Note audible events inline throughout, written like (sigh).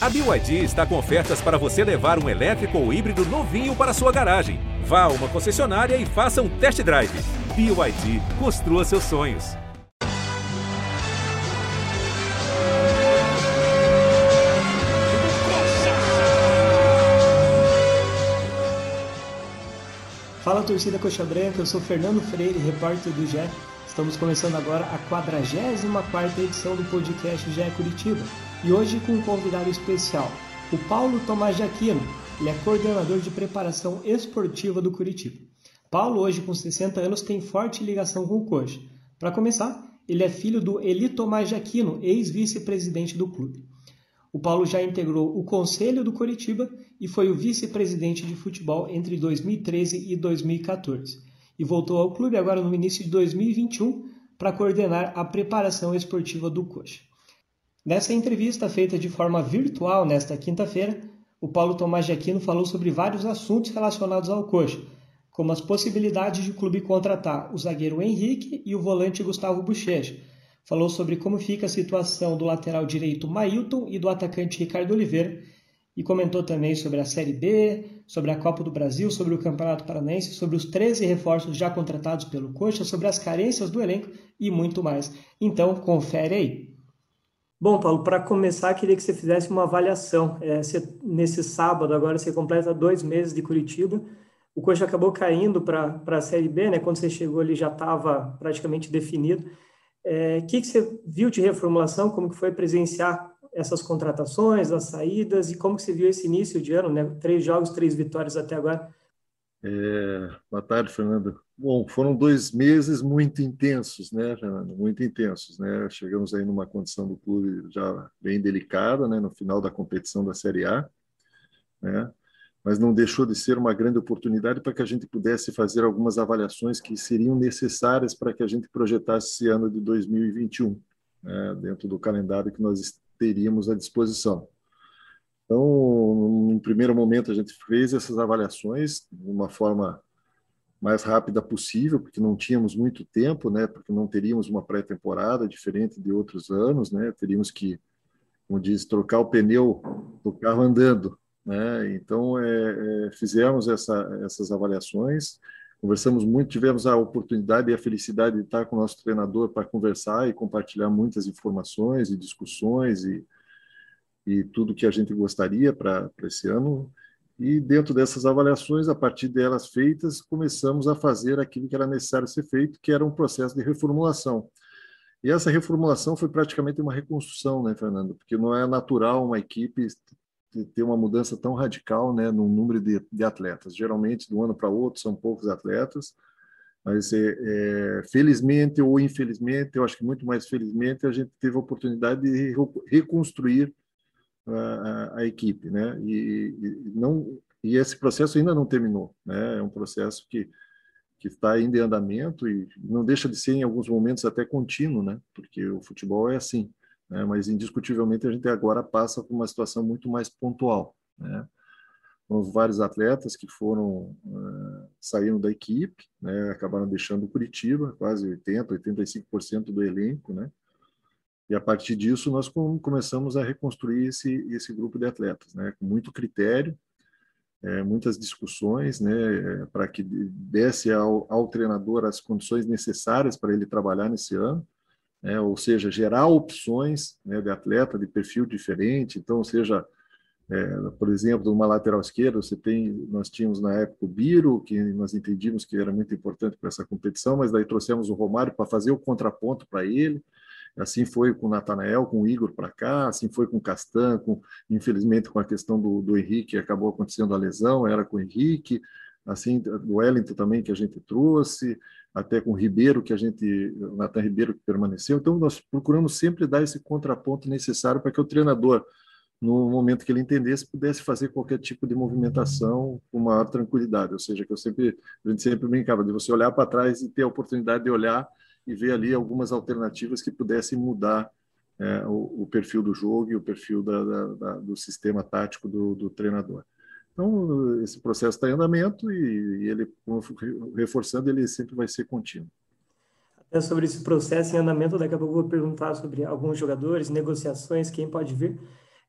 A BYD está com ofertas para você levar um elétrico ou híbrido novinho para sua garagem. Vá a uma concessionária e faça um test drive. BYD, construa seus sonhos. Fala torcida Coxa Branca, eu sou Fernando Freire, repórter do GE. Estamos começando agora a 44 edição do podcast GE Curitiba e hoje com um convidado especial, o Paulo Tomás de Aquino. Ele é coordenador de preparação esportiva do Curitiba. Paulo, hoje com 60 anos, tem forte ligação com o Coxa. Para começar, ele é filho do Eli Tomás de Aquino, ex-vice-presidente do clube. O Paulo já integrou o conselho do Curitiba e foi o vice-presidente de futebol entre 2013 e 2014. E voltou ao clube agora no início de 2021 para coordenar a preparação esportiva do Coxa. Nessa entrevista feita de forma virtual nesta quinta-feira, o Paulo Tomás de Aquino falou sobre vários assuntos relacionados ao Coxa, como as possibilidades de o clube contratar o zagueiro Henrique e o volante Gustavo Bochecha. Falou sobre como fica a situação do lateral direito Mailton e do atacante Ricardo Oliveira e comentou também sobre a Série B, sobre a Copa do Brasil, sobre o Campeonato Paranaense, sobre os 13 reforços já contratados pelo Coxa, sobre as carências do elenco e muito mais. Então, confere aí. Bom, Paulo, para começar, queria que você fizesse uma avaliação. É, você, nesse sábado, agora você completa dois meses de Curitiba. O Coxa acabou caindo para a Série B, né? Quando você chegou ali já estava praticamente definido. O é, que, que você viu de reformulação? Como que foi presenciar essas contratações, as saídas e como que você viu esse início de ano, né? Três jogos, três vitórias até agora. É, boa tarde, Fernando. Bom, foram dois meses muito intensos, né, Fernando? Muito intensos, né? Chegamos aí numa condição do clube já bem delicada, né, no final da competição da Série A, né? Mas não deixou de ser uma grande oportunidade para que a gente pudesse fazer algumas avaliações que seriam necessárias para que a gente projetasse esse ano de 2021, né, dentro do calendário que nós teríamos à disposição. Então, num primeiro momento, a gente fez essas avaliações de uma forma mais rápida possível, porque não tínhamos muito tempo, né? Porque não teríamos uma pré-temporada diferente de outros anos, né? Teríamos que, como diz, trocar o pneu do carro andando, né? Então, é, é, fizemos essa, essas avaliações, conversamos muito, tivemos a oportunidade e a felicidade de estar com o nosso treinador para conversar e compartilhar muitas informações e discussões e e tudo que a gente gostaria para esse ano. E dentro dessas avaliações, a partir delas feitas, começamos a fazer aquilo que era necessário ser feito, que era um processo de reformulação. E essa reformulação foi praticamente uma reconstrução, né, Fernando? Porque não é natural uma equipe ter uma mudança tão radical, né, no número de, de atletas. Geralmente, de um ano para outro, são poucos atletas, mas é, é, felizmente ou infelizmente, eu acho que muito mais felizmente, a gente teve a oportunidade de reconstruir a, a equipe, né? E, e, não e esse processo ainda não terminou, né? É um processo que que está ainda em andamento e não deixa de ser em alguns momentos até contínuo, né? Porque o futebol é assim, né? Mas indiscutivelmente a gente agora passa por uma situação muito mais pontual, né? Temos vários atletas que foram uh, saíram da equipe, né? Acabaram deixando o Curitiba, quase 80, 85% do elenco, né? E a partir disso nós começamos a reconstruir esse esse grupo de atletas, né, com muito critério, é, muitas discussões, né, para que desse ao, ao treinador as condições necessárias para ele trabalhar nesse ano, né, ou seja, gerar opções né, de atleta de perfil diferente. Então, seja, é, por exemplo, uma lateral esquerda, você tem, nós tínhamos na época o Biro, que nós entendíamos que era muito importante para essa competição, mas daí trouxemos o Romário para fazer o contraponto para ele. Assim foi com o Natanael, com o Igor para cá, assim foi com o Castan, com, infelizmente com a questão do, do Henrique, acabou acontecendo a lesão, era com o Henrique, assim, do Wellington também que a gente trouxe, até com o Ribeiro, que a gente, o Natan Ribeiro que permaneceu. Então, nós procuramos sempre dar esse contraponto necessário para que o treinador, no momento que ele entendesse, pudesse fazer qualquer tipo de movimentação com maior tranquilidade. Ou seja, que eu sempre, a gente sempre brincava de você olhar para trás e ter a oportunidade de olhar e ver ali algumas alternativas que pudessem mudar é, o, o, perfil do jogo e o perfil da, da, da, do sistema tático do, do, treinador. Então, esse processo está em andamento e, e ele, reforçando, ele sempre vai ser contínuo. Até sobre esse processo em andamento, daqui a pouco eu vou perguntar sobre alguns jogadores, negociações, quem pode vir.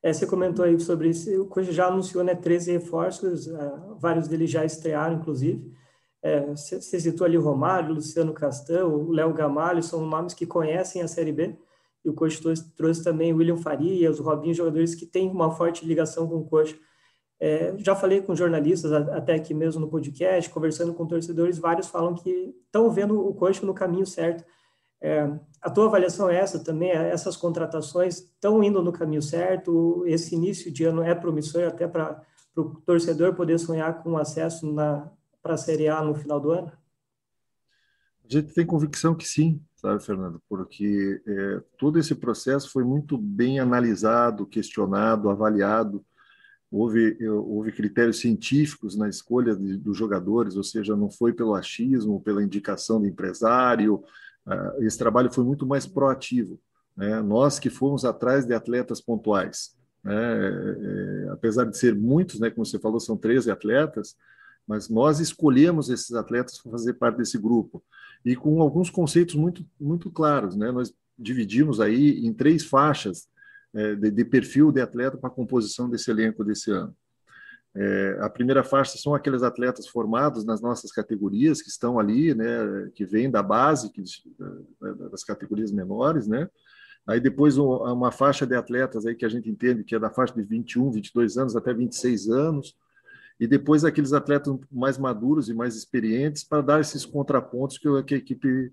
É, você comentou aí sobre isso, o Coxa já anunciou né, 13 reforços, uh, vários deles já estrearam, inclusive. É, você, citou ali o Romário, Luciano Castão, o Léo Gamalho, são nomes que conhecem a Série B. E o Coxa trouxe, trouxe também o William Farias, o Robinho, jogadores que têm uma forte ligação com o Coxa. É, já falei com jornalistas, até aqui mesmo no podcast, conversando com torcedores, vários falam que estão vendo o Coxa no caminho certo é, a tua avaliação é essa também? É, essas contratações estão indo no caminho certo? Esse início de ano é promissor até para o torcedor poder sonhar com acesso para a Série A no final do ano? A gente tem convicção que sim, sabe, Fernando? Porque é, todo esse processo foi muito bem analisado, questionado, avaliado. Houve, houve critérios científicos na escolha de, dos jogadores, ou seja, não foi pelo achismo, pela indicação do empresário, ah, esse trabalho foi muito mais proativo. Né? Nós que fomos atrás de atletas pontuais, né? é, apesar de ser muitos, né, como você falou, são 13 atletas, mas nós escolhemos esses atletas para fazer parte desse grupo e com alguns conceitos muito muito claros, né? Nós dividimos aí em três faixas é, de, de, perfil de atleta para a composição desse elenco desse ano. É, a primeira faixa são aqueles atletas formados nas nossas categorias que estão ali, né, que vêm da base, que, das categorias menores, né? Aí depois uma faixa de atletas aí que a gente entende que é da faixa de 21, 22 anos até 26 anos, e depois aqueles atletas mais maduros e mais experientes para dar esses contrapontos que, a equipe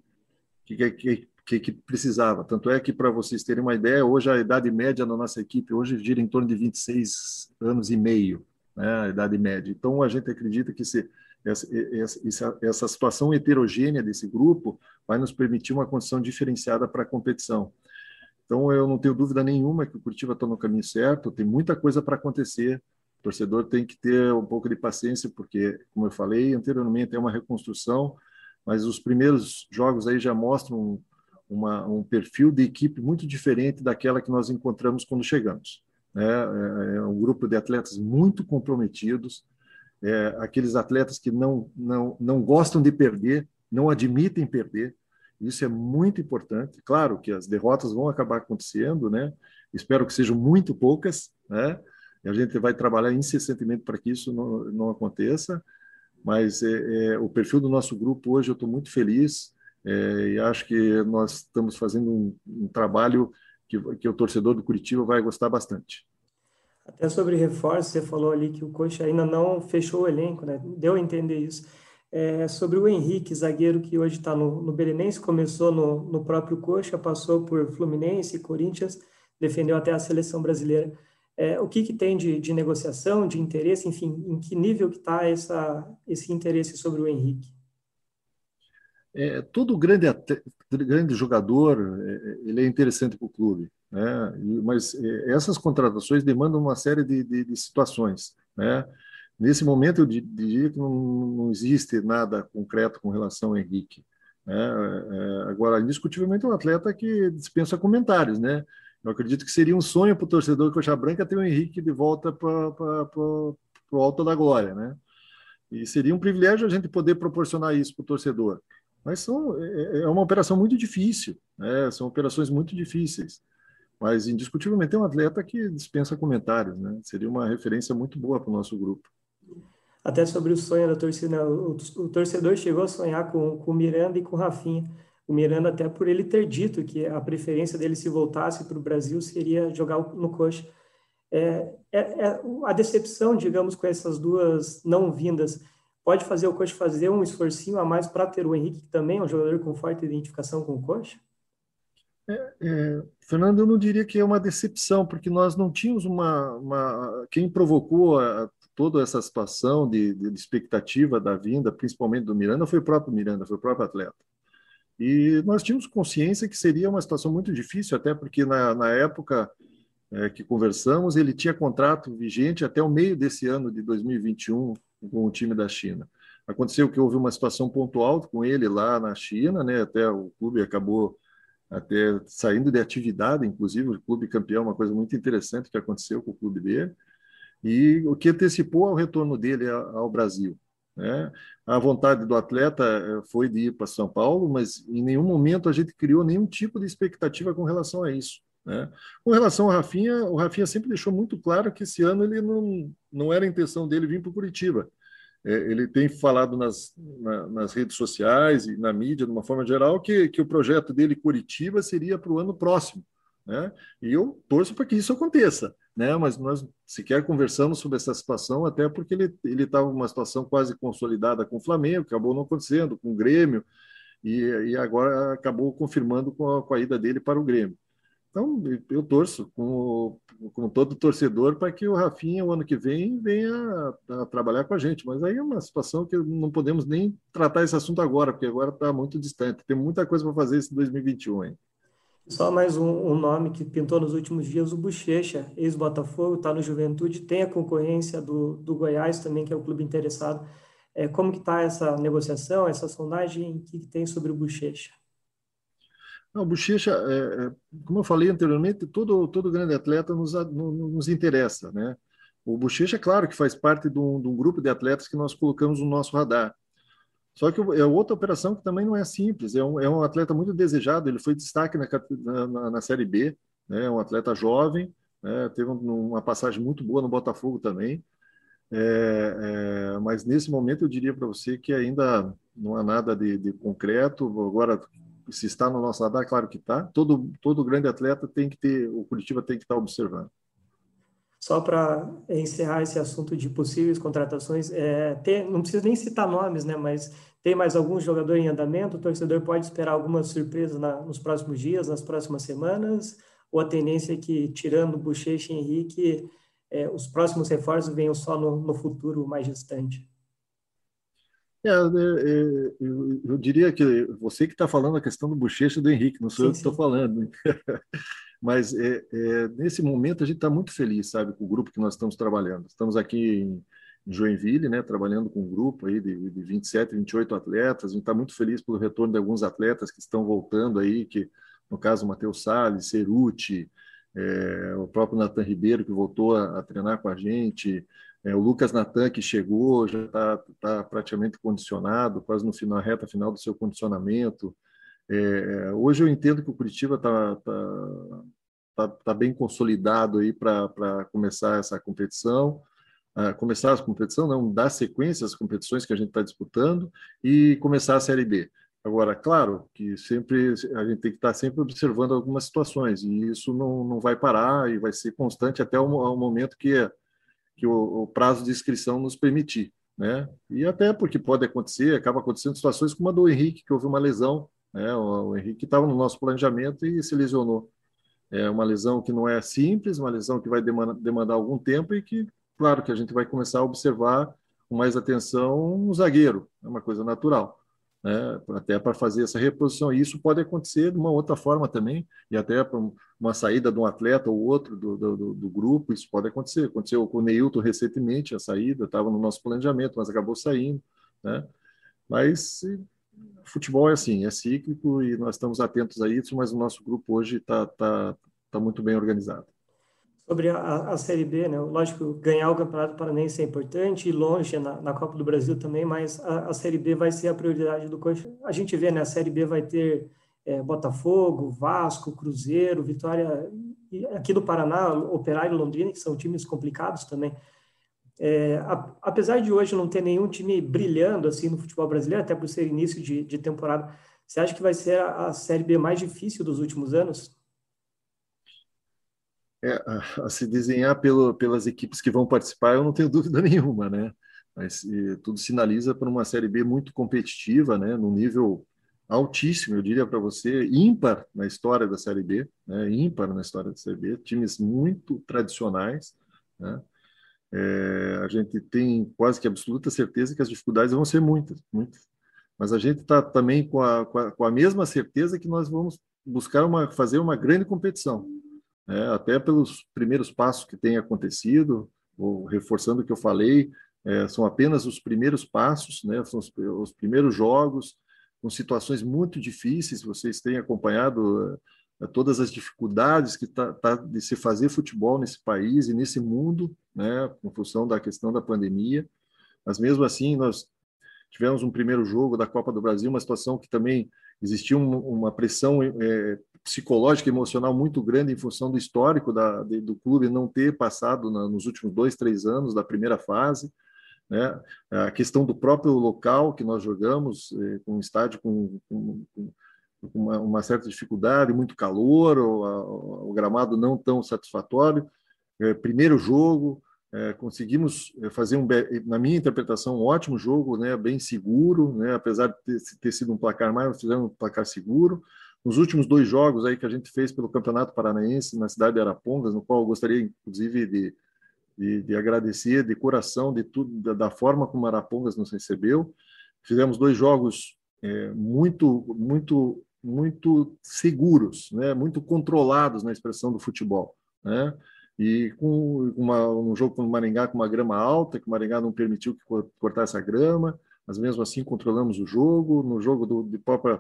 que, que, que a equipe precisava. Tanto é que, para vocês terem uma ideia, hoje a idade média da nossa equipe hoje gira em torno de 26 anos e meio né, a Idade Média. Então, a gente acredita que esse, essa, essa situação heterogênea desse grupo vai nos permitir uma condição diferenciada para a competição. Então, eu não tenho dúvida nenhuma que o Curitiba está no caminho certo, tem muita coisa para acontecer. O torcedor tem que ter um pouco de paciência, porque, como eu falei anteriormente, é uma reconstrução, mas os primeiros jogos aí já mostram uma, um perfil de equipe muito diferente daquela que nós encontramos quando chegamos. Né? É, é um grupo de atletas muito comprometidos, é, aqueles atletas que não, não, não gostam de perder, não admitem perder. Isso é muito importante. Claro que as derrotas vão acabar acontecendo, né? Espero que sejam muito poucas, né? E a gente vai trabalhar incessantemente para que isso não, não aconteça. Mas é, é, o perfil do nosso grupo hoje eu estou muito feliz é, e acho que nós estamos fazendo um, um trabalho que, que o torcedor do Curitiba vai gostar bastante. Até sobre reforço, você falou ali que o Coxa ainda não fechou o elenco, né? Deu a entender isso. É, sobre o Henrique, zagueiro que hoje está no, no Belenense, começou no, no próprio Coxa, passou por Fluminense, Corinthians, defendeu até a seleção brasileira. É, o que, que tem de, de, negociação, de interesse, enfim, em que nível que está esse interesse sobre o Henrique? É, todo grande, grande jogador, é, ele é interessante para o clube. Né? Mas é, essas contratações demandam uma série de, de, de situações. Né? Nesse momento, eu diria que não, não, existe nada concreto com relação ao Henrique. Né? É, agora, indiscutivelmente, é um atleta que dispensa comentários. Né? Eu acredito que seria um sonho para o torcedor Coxa Branca ter o Henrique de volta para o alto da glória. Né? E seria um privilégio a gente poder proporcionar isso para o torcedor. Mas são, é, é uma operação muito difícil, né? são operações muito difíceis. Mas, indiscutivelmente, é um atleta que dispensa comentários, né? Seria uma referência muito boa para o nosso grupo. Até sobre o sonho da torcida, o, o torcedor chegou a sonhar com, com o Miranda e com o Rafinha. O Miranda, até por ele ter dito que a preferência dele, se voltasse para o Brasil, seria jogar no coxa. É, é, é, a decepção, digamos, com essas duas não vindas, pode fazer o coxa fazer um esforcinho a mais para ter o Henrique, que também é um jogador com forte identificação com o coxa? É, é, Fernando, eu não diria que é uma decepção, porque nós não tínhamos uma. uma quem provocou a, toda essa situação de, de, expectativa da vinda, principalmente do Miranda, foi o próprio Miranda, foi o próprio atleta. E nós tínhamos consciência que seria uma situação muito difícil, até porque na, na época é, que conversamos, ele tinha contrato vigente até o meio desse ano de 2021 com o time da China. Aconteceu que houve uma situação pontual com ele lá na China, né? Até o clube acabou até saindo de atividade, inclusive o clube campeão, uma coisa muito interessante que aconteceu com o clube dele, e o que antecipou ao retorno dele ao Brasil. Né? A vontade do atleta eh, foi de ir para São Paulo, mas em nenhum momento a gente criou nenhum tipo de expectativa com relação a isso. Né? Com relação ao Rafinha, o Rafinha sempre deixou muito claro que esse ano ele não, não era a intenção dele vir para Curitiba. É, ele tem falado nas, na, nas redes sociais e na mídia, de uma forma geral, que, que o projeto dele Curitiba seria para o ano próximo. Né? E eu torço para que isso aconteça, né? mas nós sequer conversamos sobre essa situação, até porque ele estava numa situação quase consolidada com o Flamengo, acabou não acontecendo, com o Grêmio, e, e agora acabou confirmando com a, com a ida dele para o Grêmio. Então, eu torço, como, como todo torcedor, para que o Rafinha, o ano que vem, venha a, a, trabalhar com a gente. Mas aí é uma situação que não podemos nem tratar esse assunto agora, porque agora está muito distante. Tem muita coisa para fazer esse 2021 hein? Só mais um, um, nome que pintou nos últimos dias, o Bochecha, ex-Botafogo, está no Juventude, tem a concorrência do, do Goiás também, que é o clube interessado. É, como que está essa negociação, essa sondagem, o que, que tem sobre o Bochecha? Não, o Bochecha, é, é, como eu falei anteriormente, todo, todo grande atleta nos, nos interessa, né? O Bochecha, é claro que faz parte de um, de um grupo de atletas que nós colocamos no nosso radar. Só que é outra operação que também não é simples. É um, é um atleta muito desejado. Ele foi destaque na, na, na Série B. Né? É um atleta jovem. Né? Teve uma passagem muito boa no Botafogo também. É, é, mas nesse momento eu diria para você que ainda não há nada de, de, concreto. Agora, se está no nosso radar, claro que está. Todo, todo grande atleta tem que ter, o Curitiba tem que estar observando. Só para encerrar esse assunto de possíveis contratações, é, tem, não preciso nem citar nomes, né, mas tem mais algum jogador em andamento? O torcedor pode esperar alguma surpresa na, nos próximos dias, nas próximas semanas? Ou a tendência é que, tirando Bochecha e Henrique, é, os próximos reforços venham só no, no futuro mais distante? É, eu, eu, diria que você que está falando a questão do Bochecha e do Henrique, não sou sim, eu que estou falando. Mas é, é, nesse momento a gente está muito feliz, sabe, com o grupo que nós estamos trabalhando. Estamos aqui em, Joinville, né, trabalhando com um grupo aí de, de 27, 28 atletas. A gente está muito feliz pelo retorno de alguns atletas que estão voltando aí, que no caso Matheus Salles, Ceruti, é, o próprio Natan Ribeiro que voltou a, a, treinar com a gente, é, o Lucas Natan que chegou, já está tá praticamente condicionado, quase no final, reta final do seu condicionamento. É, hoje eu entendo que o Curitiba está tá, tá, tá, bem consolidado aí para começar essa competição, uh, começar a competição, não, dar sequência às competições que a gente está disputando e começar a Série B. Agora, claro que sempre a gente tem que estar tá sempre observando algumas situações e isso não, não vai parar e vai ser constante até o, o momento que, que o, o prazo de inscrição nos permitir. Né? E até porque pode acontecer, acaba acontecendo situações como a do Henrique, que houve uma lesão né? O, o Henrique estava no nosso planejamento e se lesionou. É uma lesão que não é simples, uma lesão que vai demandar, algum tempo e que, claro, que a gente vai começar a observar com mais atenção um zagueiro, é uma coisa natural. Né, até para fazer essa reposição. E isso pode acontecer de uma outra forma também, e até para uma saída de um atleta ou outro do, do, do, grupo, isso pode acontecer. Aconteceu com o Neilton recentemente, a saída estava no nosso planejamento, mas acabou saindo. Né? Mas futebol é assim, é cíclico e nós estamos atentos a isso, mas o nosso grupo hoje está tá, tá muito bem organizado. Sobre a, a Série B, né? lógico, ganhar o Campeonato Paranense é importante e longe na, na Copa do Brasil também, mas a, a, Série B vai ser a prioridade do coach. A gente vê, né? A Série B vai ter é, Botafogo, Vasco, Cruzeiro, Vitória, aqui do Paraná, Operário e Londrina, que são times complicados também. É, a, apesar de hoje não ter nenhum time brilhando assim no futebol brasileiro, até por ser início de, de temporada, você acha que vai ser a, a, Série B mais difícil dos últimos anos? É, a, a se desenhar pelo, pelas equipes que vão participar, eu não tenho (laughs) dúvida nenhuma, né? Mas e, tudo sinaliza para uma Série B muito competitiva, né? No nível altíssimo, eu diria para você, ímpar na história da Série B, né? ímpar na história da Série B, times muito tradicionais, né? É, a gente tem quase que absoluta certeza que as dificuldades vão ser muitas, muitas. Mas a gente está também com a, com a, com, a, mesma certeza que nós vamos buscar uma, fazer uma grande competição, né? até pelos primeiros passos que têm acontecido, ou reforçando o que eu falei, é, são apenas os primeiros passos, né? são os, os primeiros jogos, com situações muito difíceis, vocês têm acompanhado todas as dificuldades que está tá de se fazer futebol nesse país e nesse mundo, né, em função da questão da pandemia. Mas mesmo assim, nós tivemos um primeiro jogo da Copa do Brasil, uma situação que também existia um, uma pressão é, psicológica e emocional muito grande em função do histórico da, de, do clube não ter passado na, nos últimos dois, três anos da primeira fase. Né? A questão do próprio local que nós jogamos, é, com um estádio com, com, com uma, uma, certa dificuldade, muito calor, o, o gramado não tão satisfatório. É, primeiro jogo, é, conseguimos é, fazer, um, na minha interpretação, um ótimo jogo, né, bem seguro, né, apesar de ter, ter sido um placar mais, fizemos um placar seguro. Nos últimos dois jogos aí que a gente fez pelo Campeonato Paranaense, na cidade de Arapongas, no qual eu gostaria, inclusive, de, de, de agradecer de coração de tudo, da, da, forma como Arapongas nos recebeu. Fizemos dois jogos é, muito, muito, muito seguros, né, muito controlados na expressão do futebol, né? E com uma, um jogo com o Maringá com uma grama alta, que o Maringá não permitiu que cortasse a grama, mas mesmo assim controlamos o jogo. No jogo do, de própria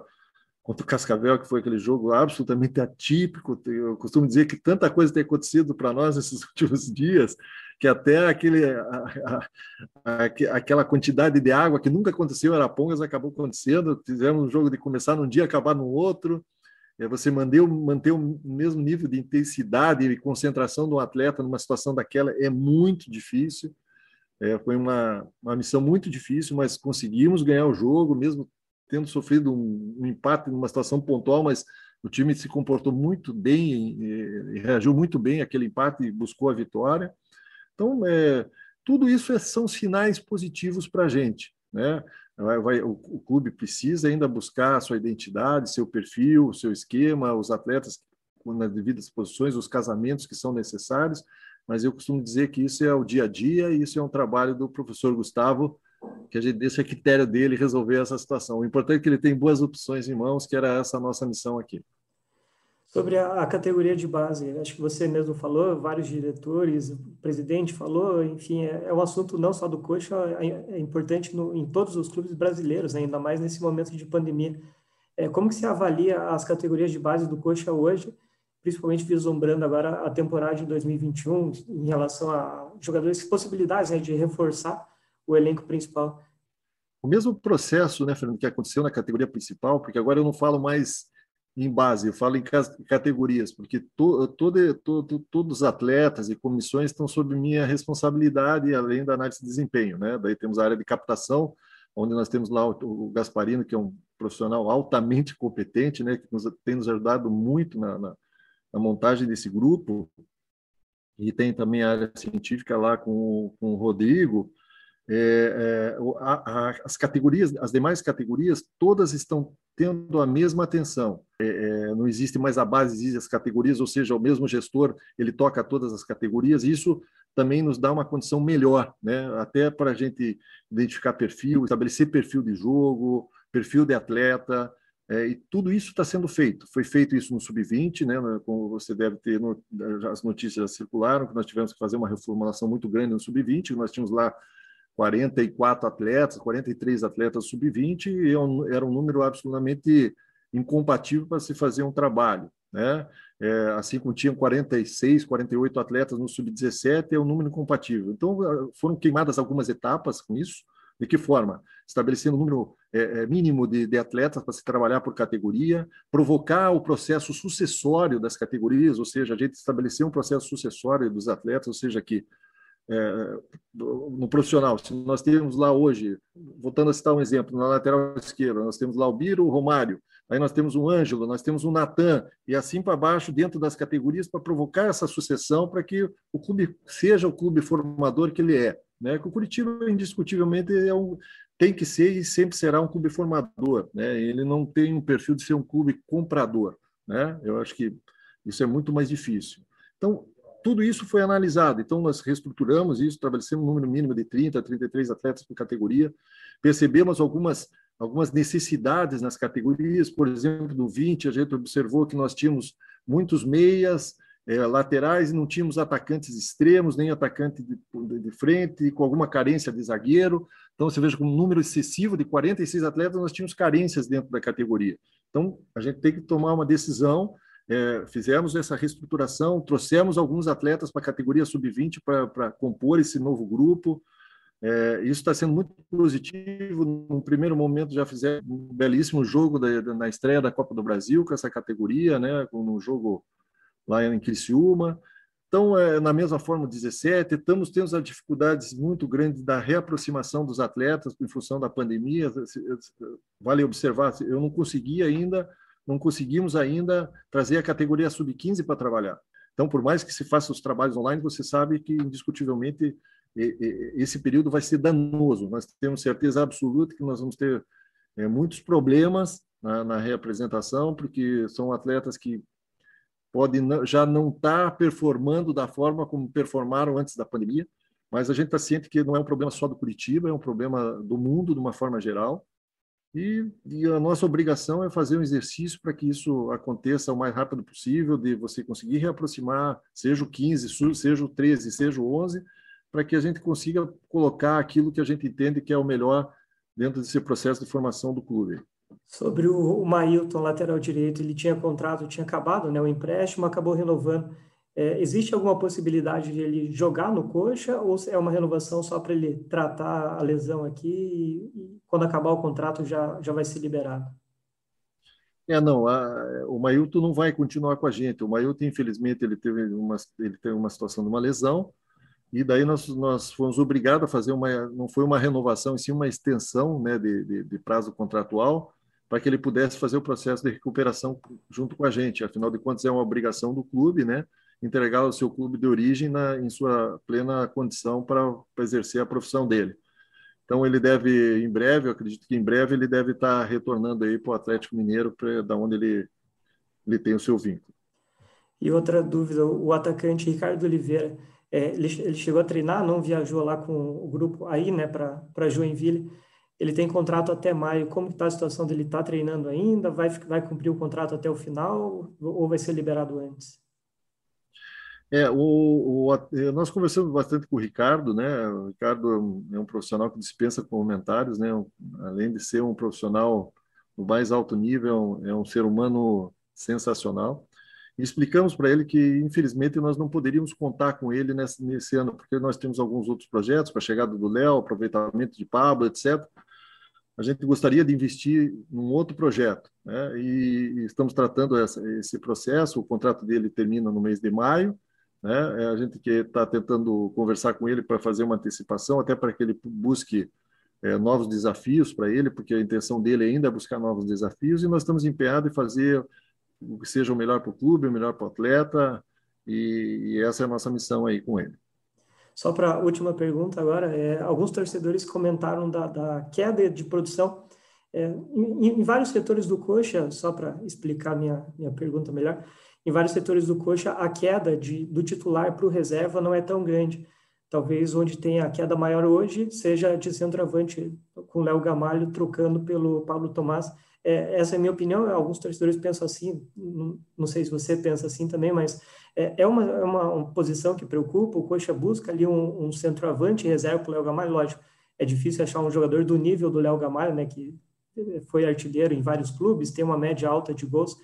contra o Cascavel, que foi aquele jogo absolutamente atípico. Eu costumo dizer que tanta coisa tem acontecido para nós (laughs) nesses últimos dias, que até aquele, a, a, aquela quantidade de água que nunca aconteceu em Arapongas acabou acontecendo. Fizemos um jogo de começar num dia, acabar no outro é você manter, manter o mesmo nível de intensidade e concentração do atleta numa situação daquela é muito difícil. É, foi uma, uma missão muito difícil, mas conseguimos ganhar o jogo, mesmo tendo sofrido um, um empate numa situação pontual, mas o time se comportou muito bem e reagiu muito bem àquele empate e buscou a vitória. Então, é, tudo isso é, são sinais positivos para a gente. Né? Vai, vai, o, o, clube precisa ainda buscar a sua identidade, seu perfil, seu esquema, os atletas nas devidas posições, os casamentos que são necessários, mas eu costumo dizer que isso é o dia a dia e isso é um trabalho do professor Gustavo, que a gente deixa a critério dele resolver essa situação. O importante é que ele tem boas opções em mãos, que era essa a nossa missão aqui. Sobre a, a, categoria de base, acho que você mesmo falou, vários diretores, o presidente falou, enfim, é, é um assunto não só do coxa, é, é importante no, em todos os clubes brasileiros, né, ainda mais nesse momento de pandemia. É, como que se avalia as categorias de base do coxa hoje, principalmente vislumbrando agora a temporada de 2021, em relação a jogadores, possibilidades né, de reforçar o elenco principal? O mesmo processo, né, Fernando, que aconteceu na categoria principal, porque agora eu não falo mais em base, eu falo em categorias, porque to, todo, todo, todos os atletas e comissões estão sob minha responsabilidade, além da análise de desempenho. Né? Daí temos a área de captação, onde nós temos lá o, Gasparino, que é um profissional altamente competente, né? que nos, tem nos ajudado muito na, na, na montagem desse grupo, e tem também a área científica lá com, com o Rodrigo, é, é, a, a, as categorias, as demais categorias, todas estão tendo a mesma atenção. É, é, não existe mais a base, existem as categorias, ou seja, o mesmo gestor ele toca todas as categorias. E isso também nos dá uma condição melhor, né? Até para a gente identificar perfil, estabelecer perfil de jogo, perfil de atleta. É, e tudo isso está sendo feito. Foi feito isso no sub-20, né? Como você deve ter, no, as notícias já circularam que nós tivemos que fazer uma reformulação muito grande no sub-20. Nós tínhamos lá 44 atletas, 43 atletas sub-20, e é era um número absolutamente incompatível para se fazer um trabalho. Né? É, assim como tinham 46, 48 atletas no sub-17, é um número incompatível. Então, foram queimadas algumas etapas com isso. De que forma? Estabelecendo um número é, é mínimo de, de atletas para se trabalhar por categoria, provocar o processo sucessório das categorias, ou seja, a gente estabelecer um processo sucessório dos atletas, ou seja, que é, no profissional. Se nós temos lá hoje, voltando a citar um exemplo, na lateral esquerda, nós temos lá o Biro, o Romário, aí nós temos o Ângelo, nós temos o Natan, e assim para baixo, dentro das categorias, para provocar essa sucessão, para que o clube seja o clube formador que ele é. Né? O Curitiba, indiscutivelmente, é um, tem que ser e sempre será um clube formador. Né? Ele não tem um perfil de ser um clube comprador. Né? Eu acho que isso é muito mais difícil. Então, tudo isso foi analisado. Então, nós reestruturamos isso, estabelecemos um número mínimo de 30, 33 atletas por categoria. Percebemos algumas, algumas necessidades nas categorias. Por exemplo, no 20, a gente observou que nós tínhamos muitos meias, é, laterais e não tínhamos atacantes extremos, nem atacante de, de, frente, com alguma carência de zagueiro. Então, você veja, com um número excessivo de 46 atletas, nós tínhamos carências dentro da categoria. Então, a gente tem que tomar uma decisão é, fizemos essa reestruturação, trouxemos alguns atletas para a categoria sub-20 para compor esse novo grupo. É, isso está sendo muito positivo. No primeiro momento já fizeram um belíssimo jogo da, da, na estreia da Copa do Brasil com essa categoria, né, um jogo lá em Criciúma. Então, é, na mesma forma, 17, estamos tendo as dificuldades muito grandes da reaproximação dos atletas em função da pandemia. Vale observar, eu não consegui ainda, não conseguimos ainda trazer a categoria sub-15 para trabalhar. Então, por mais que se faça os trabalhos online, você sabe que indiscutivelmente esse período vai ser danoso. Nós temos certeza absoluta que nós vamos ter é, muitos problemas na, na reapresentação, porque são atletas que podem já não estar tá performando da forma como performaram antes da pandemia, mas a gente está ciente que não é um problema só do Curitiba, é um problema do mundo de uma forma geral. E, e a nossa obrigação é fazer um exercício para que isso aconteça o mais rápido possível, de você conseguir reaproximar, seja o 15, seja o 13, seja o 11, para que a gente consiga colocar aquilo que a gente entende que é o melhor dentro desse processo de formação do clube. Sobre o, o lateral direito, ele tinha contrato, tinha acabado, né, o empréstimo, acabou renovando. É, existe alguma possibilidade de ele jogar no coxa ou é uma renovação só para ele tratar a lesão aqui e, e, quando acabar o contrato já, já vai ser liberado? É, não, a, o Mailton não vai continuar com a gente. O Mailton, infelizmente, ele teve uma, ele teve uma situação de uma lesão, e daí nós, nós fomos obrigados a fazer uma, não foi uma renovação, e sim uma extensão né, de, de, de prazo contratual, para que ele pudesse fazer o processo de recuperação junto com a gente. Afinal de contas, é uma obrigação do clube, né? Entregar o seu clube de origem na, em sua plena condição para, exercer a profissão dele. Então, ele deve, em breve, eu acredito que em breve, ele deve estar retornando aí para o Atlético Mineiro, para, da onde ele, ele tem o seu vínculo. E outra dúvida, o atacante Ricardo Oliveira, é, ele, ele, chegou a treinar, não viajou lá com o grupo aí, né, para Joinville. Ele tem contrato até maio. Como está a situação dele? Está treinando ainda? Vai, vai cumprir o contrato até o final ou vai ser liberado antes? É, o, o, nós conversamos bastante com o Ricardo, né? O Ricardo é um, é profissional que dispensa comentários, né? Além de ser um profissional no mais alto nível, é um ser humano sensacional. E explicamos para ele que, infelizmente, nós não poderíamos contar com ele nesse, nesse ano, porque nós temos alguns outros projetos, com a chegada do Léo, aproveitamento de Pablo, etc. A gente gostaria de investir num outro projeto, né? e, estamos tratando essa, esse processo. O contrato dele termina no mês de maio, né? É, a gente que está tentando conversar com ele para fazer uma antecipação, até para que ele busque é, novos desafios para ele, porque a intenção dele ainda é buscar novos desafios, e nós estamos empenhados em fazer o que seja o melhor para o clube, o melhor para o atleta, e, e, essa é a nossa missão aí com ele. Só para a última pergunta agora, é, alguns torcedores comentaram da, da queda de produção é, em, em, vários setores do coxa, só para explicar minha, minha pergunta melhor, em vários setores do coxa a queda de, do titular para o reserva não é tão grande. Talvez onde tenha a queda maior hoje seja de centroavante, com Léo Gamalho trocando pelo Pablo Tomás, é, essa é a minha opinião, alguns torcedores pensam assim, não, não sei se você pensa assim também, mas é, é, uma, é uma, uma, posição que preocupa, o Coxa busca ali um, um centroavante reserva para o Léo Gamalho, lógico, é difícil achar um jogador do nível do Léo Gamalho, né, que foi artilheiro em vários clubes, tem uma média alta de gols,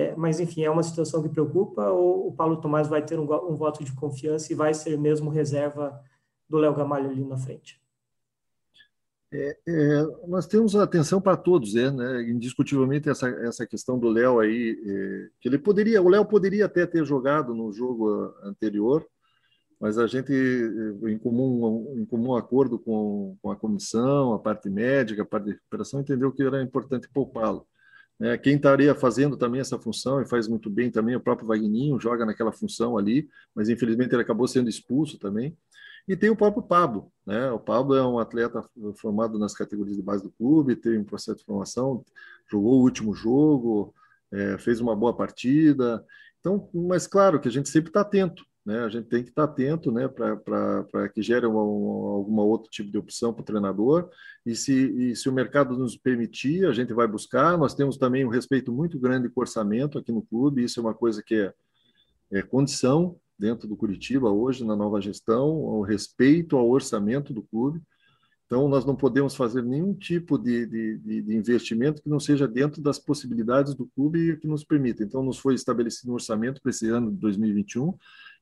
é, mas enfim, é uma situação que preocupa, ou o Paulo Tomás vai ter um, um voto de confiança e vai ser mesmo reserva do Léo Gamalho ali na frente? É, é, nós temos atenção para todos, é, né? indiscutivelmente essa, essa questão do Léo aí, é, que ele poderia, o Léo poderia até ter jogado no jogo anterior, mas a gente, em comum, em comum acordo com, com a comissão, a parte médica, a parte de recuperação, entendeu que era importante poupá-lo. É, quem estaria fazendo também essa função, e faz muito bem também, o próprio Vagninho joga naquela função ali, mas infelizmente ele acabou sendo expulso também. E tem o próprio Pablo. Né? O Pablo é um atleta formado nas categorias de base do clube, tem um processo de formação, jogou o último jogo, é, fez uma boa partida. Então, mas claro que a gente sempre está atento. Né? A gente tem que estar atento né, para que gere uma, uma, alguma outro tipo de opção para o treinador. E se, e se o mercado nos permitir, a gente vai buscar. Nós temos também um respeito muito grande com orçamento aqui no clube, isso é uma coisa que é, é condição dentro do Curitiba hoje, na nova gestão, o respeito ao orçamento do clube. Então, nós não podemos fazer nenhum tipo de, de, de, investimento que não seja dentro das possibilidades do clube que nos permita. Então, nos foi estabelecido um orçamento para esse ano de 2021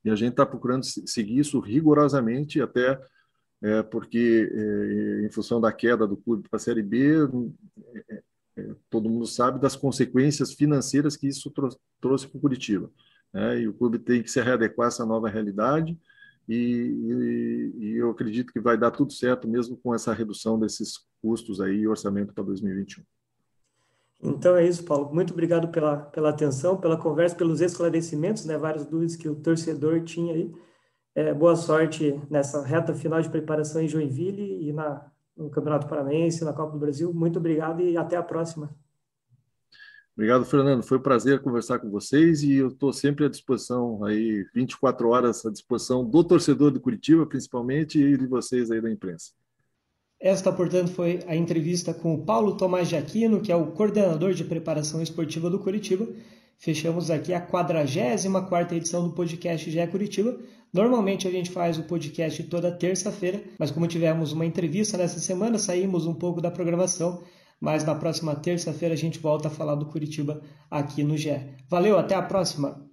e a gente está procurando seguir isso rigorosamente até é, porque é, em função da queda do clube para a Série B, é, é, todo mundo sabe das consequências financeiras que isso trou trouxe para o Curitiba. Né? E o clube tem que se readequar a essa nova realidade e, e, e, eu acredito que vai dar tudo certo mesmo com essa redução desses custos aí e orçamento para 2021. Então é isso, Paulo. Muito obrigado pela, pela atenção, pela conversa, pelos esclarecimentos, né? Várias dúvidas que o torcedor tinha aí. É, boa sorte nessa reta final de preparação em Joinville e na, no Campeonato Paranaense, na Copa do Brasil. Muito obrigado e até a próxima. Obrigado, Fernando. Foi um prazer conversar com vocês e eu estou sempre à disposição, aí 24 horas à disposição do torcedor do Curitiba, principalmente, e de vocês aí da imprensa. Esta, portanto, foi a entrevista com o Paulo Tomás de Aquino, que é o coordenador de preparação esportiva do Curitiba. Fechamos aqui a 44 edição do podcast GE Curitiba. Normalmente a gente faz o podcast toda terça-feira, mas como tivemos uma entrevista nessa semana, saímos um pouco da programação. Mas na próxima terça-feira a gente volta a falar do Curitiba aqui no GE. Valeu, até a próxima!